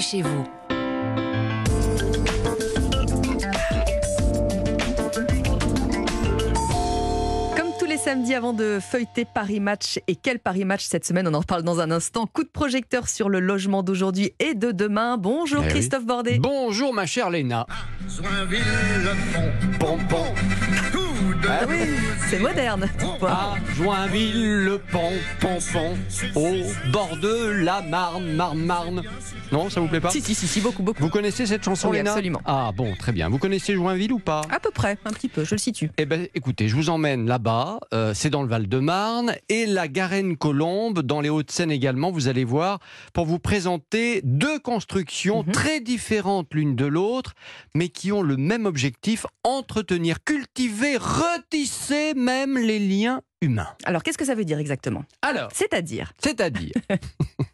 bienvenue chez vous. Comme tous les samedis avant de feuilleter Paris Match et quel Paris Match cette semaine, on en reparle dans un instant. Coup de projecteur sur le logement d'aujourd'hui et de demain. Bonjour Eh oui. Christophe Bordet. Bonjour ma chère Léna. Ah oui, c'est moderne. À Joinville, le pont, pont, au bord de la Marne, Marne, Marne. Non, ça vous plaît pas Si, si, si, si, beaucoup, beaucoup. Vous connaissez cette chanson, Oui, Léna absolument. Ah bon, très bien. Vous connaissez Joinville ou pas À peu près, un petit peu, je le situe. Eh ben, écoutez, je vous emmène là-bas. euh, c'est dans le Val-de-Marne et la Garenne-Colombe, dans les Hauts-de-Seine également. Vous allez voir pour vous présenter deux constructions Mhm. très différentes l'une de l'autre, mais qui ont le même objectif entretenir, cultiver, retisser même les liens humains. Alors, qu'est-ce que ça veut dire exactement? Alors, C'est-à-dire? C'est-à-dire.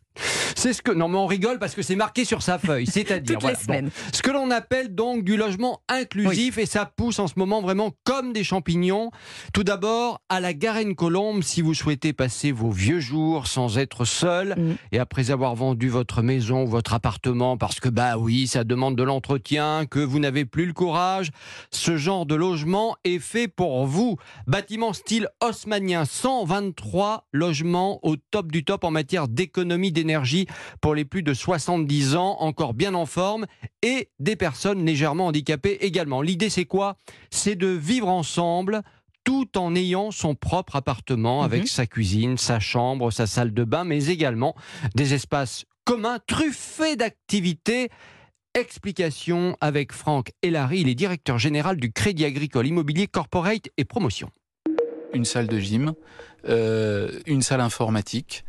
C'est ce que. Non, mais on rigole parce que c'est marqué sur sa feuille. C'est-à-dire. voilà, bon. Ce que l'on appelle donc du logement inclusif et ça pousse en ce moment vraiment comme des champignons. Tout d'abord, à la Garenne-Colombe, si vous souhaitez passer vos vieux jours sans être seul Mhm. et après avoir vendu votre maison ou votre appartement parce que, bah oui, ça demande de l'entretien, que vous n'avez plus le courage, ce genre de logement est fait pour vous. Bâtiment style haussmanien, 123 logements au top du top en matière d'économie d'énergie pour les plus de 70 ans, encore bien en forme, et des personnes légèrement handicapées également. L'idée, c'est quoi? C'est de vivre ensemble tout en ayant son propre appartement avec Mhm. sa cuisine, sa chambre, sa salle de bain, mais également des espaces communs truffés d'activités. Explication avec Franck Elary, il est directeur général du Crédit Agricole Immobilier Corporate et Promotion. une salle de gym, euh, une salle informatique,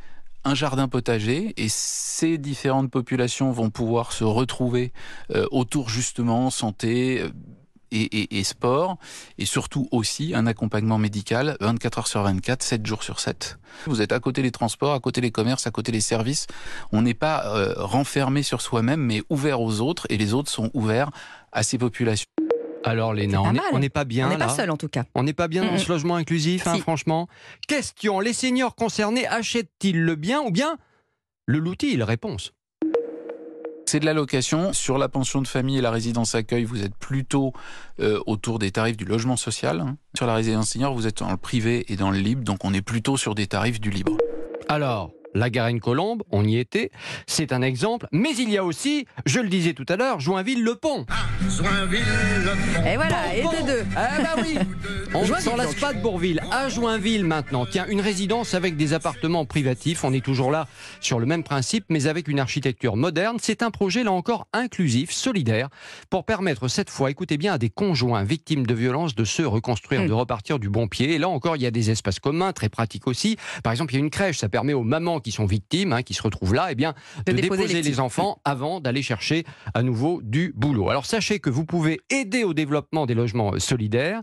un jardin potager, et ces différentes populations vont pouvoir se retrouver euh, autour justement santé. euh, Et, sport, et surtout aussi un accompagnement médical 24 heures sur 24, 7 jours sur 7. Vous êtes à côté des transports, à côté des commerces, à côté des services. On n'est pas euh, renfermé sur soi-même, mais ouvert aux autres, et les autres sont ouverts à ces populations. Alors Léna, est- on n'est pas bien On n'est pas seul en tout cas. On n'est pas bien dans Mm, ce logement inclusif, hein, Si. franchement. Question les seniors concernés achètent-ils le bien ou bien le loue-t-il Réponse. C'est de la location. Sur la pension de famille et la résidence accueil, vous êtes plutôt euh, autour des tarifs du logement social. hein. Sur la résidence senior, vous êtes dans le privé et dans le libre, donc on est plutôt sur des tarifs du libre. Alors, la Garenne-Colombe, on y était, c'est un exemple, mais il y a aussi, je le disais tout à l'heure, Joinville-le-Pont. Et voilà, et des deux. Ah bah oui On ne s'en lasse pas de Bourville. À Joinville maintenant. Tiens, une résidence avec des appartements privatifs. On est toujours là sur le même principe, mais avec une architecture moderne. C'est un projet, là encore, inclusif, solidaire, pour permettre cette fois, écoutez bien, à des conjoints victimes de violences de se reconstruire, Mm. de repartir du bon pied. Et là encore, il y a des espaces communs, très pratiques aussi. Par exemple, il y a une crèche. Ça permet aux mamans qui sont victimes, hein, qui se retrouvent là, eh bien, De de, déposer déposer, les les, enfants avant d'aller chercher à nouveau du boulot. Alors sachez que vous pouvez aider au développement des logements euh, solidaires.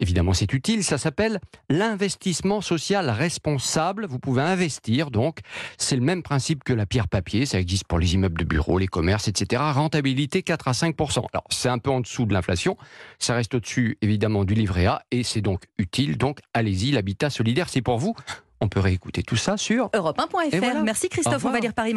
Évidemment, c'est utile. Ça s'appelle l'investissement social responsable. Vous pouvez investir, donc. C'est le même principe que la pierre papier. Ça existe pour les immeubles de bureaux, les commerces, etc. Rentabilité 4 à 5 Alors, c'est un peu en dessous de l'inflation. Ça reste au-dessus, évidemment, du livret A. Et c'est donc utile. Donc, allez-y. L'habitat solidaire, c'est pour vous. On peut réécouter tout ça sur Europe 1.fr. Et voilà. Merci Christophe, on va lire Paris Match.